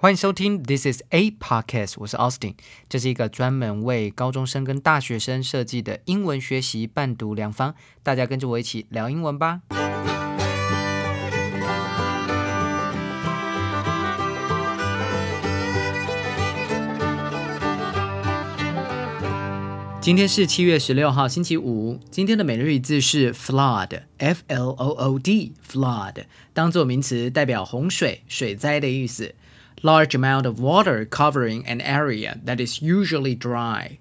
欢迎收听 This is a podcast，我是 Austin，这是一个专门为高中生跟大学生设计的英文学习伴读良方，大家跟着我一起聊英文吧。今天是七月十六号，星期五。今天的每日一字是 flood，f l o o d，flood，当做名词代表洪水、水灾的意思。large amount of water covering an area that is usually dry。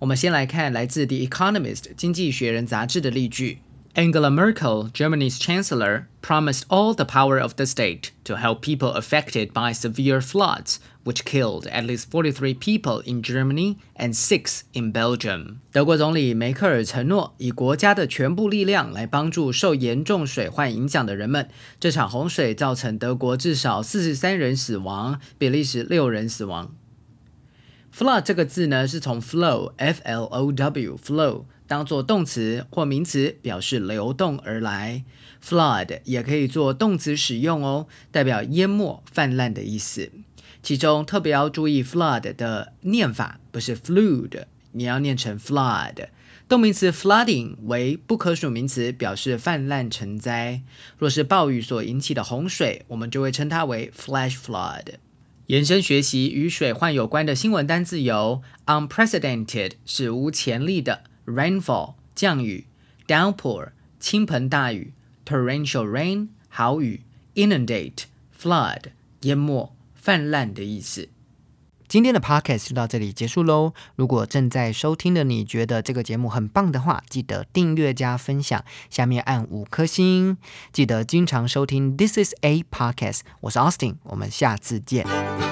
我们先来看来自《The Economist》经济学人杂志的例句。 Angela Merkel, Germany's chancellor, promised all the power of the state to help people affected by severe floods, which killed at least 43 people in Germany and six in Belgium. 德国总理梅克尔承诺以国家的全部力量来帮助受严重水患影响的人们。这场洪水造成德国至少四十三人死亡，比利时六人死亡。Flood 这个字呢，是从 flow（f l o w）flow 当做动词或名词表示流动而来。Flood 也可以做动词使用哦，代表淹没、泛滥的意思。其中特别要注意 flood 的念法，不是 flood，你要念成 flood。动名词 flooding 为不可数名词，表示泛滥成灾。若是暴雨所引起的洪水，我们就会称它为 flash flood。延伸学习与水患有关的新闻单字有：unprecedented 史无前例的；rainfall 降雨；downpour 倾盆大雨；torrential rain 豪雨；inundate flood 淹没、泛滥的意思。今天的 podcast 就到这里结束喽。如果正在收听的你觉得这个节目很棒的话，记得订阅加分享，下面按五颗星。记得经常收听 This is a podcast，我是 Austin，我们下次见。